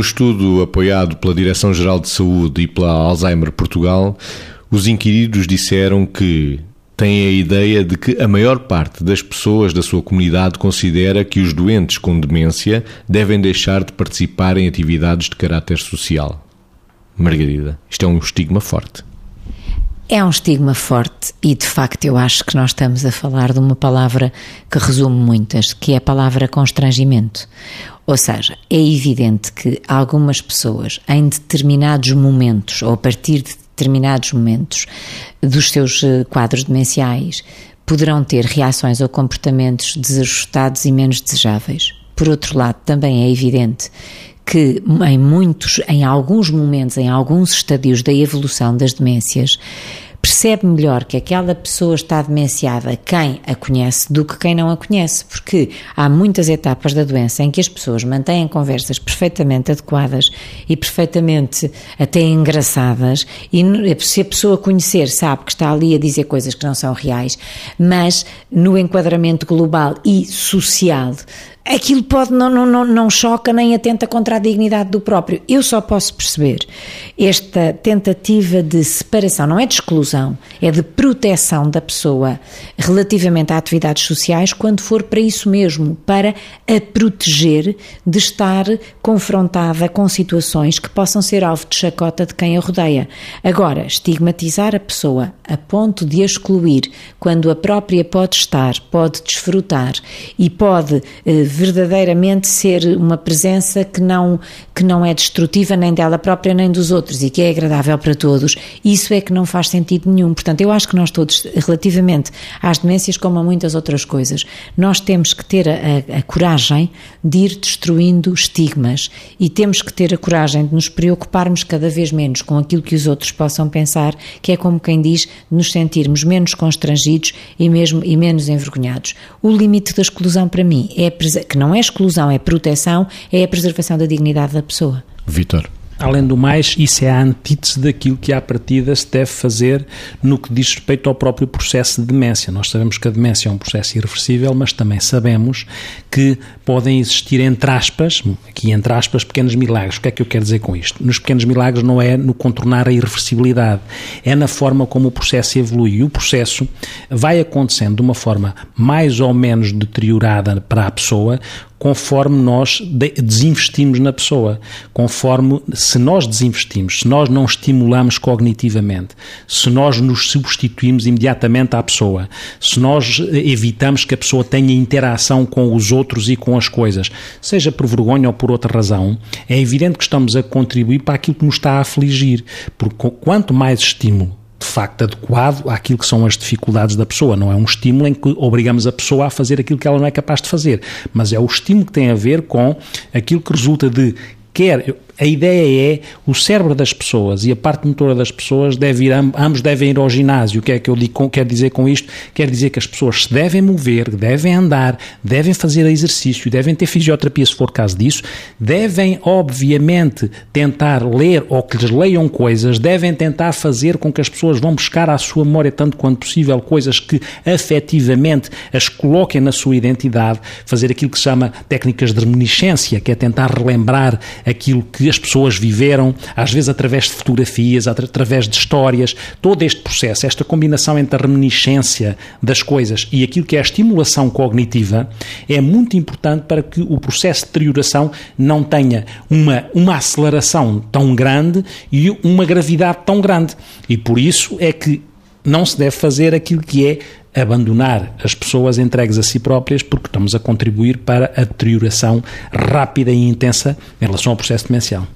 estudo apoiado pela Direção-Geral de Saúde e pela Alzheimer Portugal, os inquiridos disseram que têm a ideia de que a maior parte das pessoas da sua comunidade considera que os doentes com demência devem deixar de participar em atividades de caráter social. Margarida, isto é um estigma forte. É um estigma forte e, de facto, eu acho que nós estamos a falar de uma palavra que resume muitas, que é a palavra constrangimento. Ou seja, é evidente que algumas pessoas, em determinados momentos, ou a partir de determinados momentos dos seus eh, quadros demenciais, poderão ter reações ou comportamentos desajustados e menos desejáveis. Por outro lado, também é evidente que em muitos, em alguns momentos, em alguns estadios da evolução das demências, percebe melhor que aquela pessoa está demenciada quem a conhece do que quem não a conhece, porque há muitas etapas da doença em que as pessoas mantêm conversas perfeitamente adequadas e perfeitamente até engraçadas, e se a pessoa conhecer sabe que está ali a dizer coisas que não são reais, mas no enquadramento global e social aquilo pode não, não, não choca nem atenta contra a dignidade do próprio. Eu só posso perceber esta tentativa de separação, não é de exclusão, é de proteção da pessoa relativamente a atividades sociais quando for para isso mesmo, para a proteger de estar confrontada com situações que possam ser alvo de chacota de quem a rodeia. Agora, estigmatizar a pessoa a ponto de a excluir quando a própria pode estar, pode desfrutar e pode eh, verdadeiramente ser uma presença que não, que não é destrutiva nem dela própria nem dos outros e que é agradável para todos, isso é que não faz sentido nenhum. Portanto, eu acho que nós todos, relativamente às demências, como a muitas outras coisas, nós temos que ter a, a, coragem de ir destruindo estigmas e temos que ter a coragem de nos preocuparmos cada vez menos com aquilo que os outros possam pensar, que é como quem diz, nos sentirmos menos constrangidos e, mesmo, e menos envergonhados. O limite da exclusão para mim é que não é exclusão, é proteção, é a preservação da dignidade da pessoa. Vitor. Além do mais, isso é a antítese daquilo que à partida se deve fazer no que diz respeito ao próprio processo de demência. Nós sabemos que a demência é um processo irreversível, mas também sabemos que podem existir, entre aspas, aqui entre aspas, pequenos milagres. O que é que eu quero dizer com isto? Nos pequenos milagres não é no contornar a irreversibilidade, é na forma como o processo evolui. E o processo vai acontecendo de uma forma mais ou menos deteriorada para a pessoa, conforme nós desinvestimos na pessoa, conforme se nós desinvestimos, se nós não estimulamos cognitivamente, se nós nos substituímos imediatamente à pessoa, se nós evitamos que a pessoa tenha interação com os outros e com as coisas, seja por vergonha ou por outra razão, é evidente que estamos a contribuir para aquilo que nos está a afligir, porque quanto mais estímulo facto adequado àquilo que são as dificuldades da pessoa. Não é um estímulo em que obrigamos a pessoa a fazer aquilo que ela não é capaz de fazer, mas é o estímulo que tem a ver com aquilo que resulta de quer a ideia é o cérebro das pessoas e a parte motora das pessoas deve ir, ambos devem ir ao ginásio. O que é que eu digo, quero dizer com isto? Quer dizer que as pessoas se devem mover, devem andar, devem fazer exercício, devem ter fisioterapia se for caso disso, devem, obviamente, tentar ler ou que lhes leiam coisas, devem tentar fazer com que as pessoas vão buscar à sua memória tanto quanto possível coisas que afetivamente as coloquem na sua identidade, fazer aquilo que se chama técnicas de reminiscência, que é tentar relembrar aquilo as pessoas viveram, às vezes através de fotografias, através de histórias, todo este processo, esta combinação entre a reminiscência das coisas e aquilo que é a estimulação cognitiva, é muito importante para que o processo de deterioração não tenha uma, uma aceleração tão grande e uma gravidade tão grande. E por isso é que não se deve fazer aquilo que é abandonar as pessoas entregues a si próprias, porque estamos a contribuir para a deterioração rápida e intensa em relação ao processo demencial.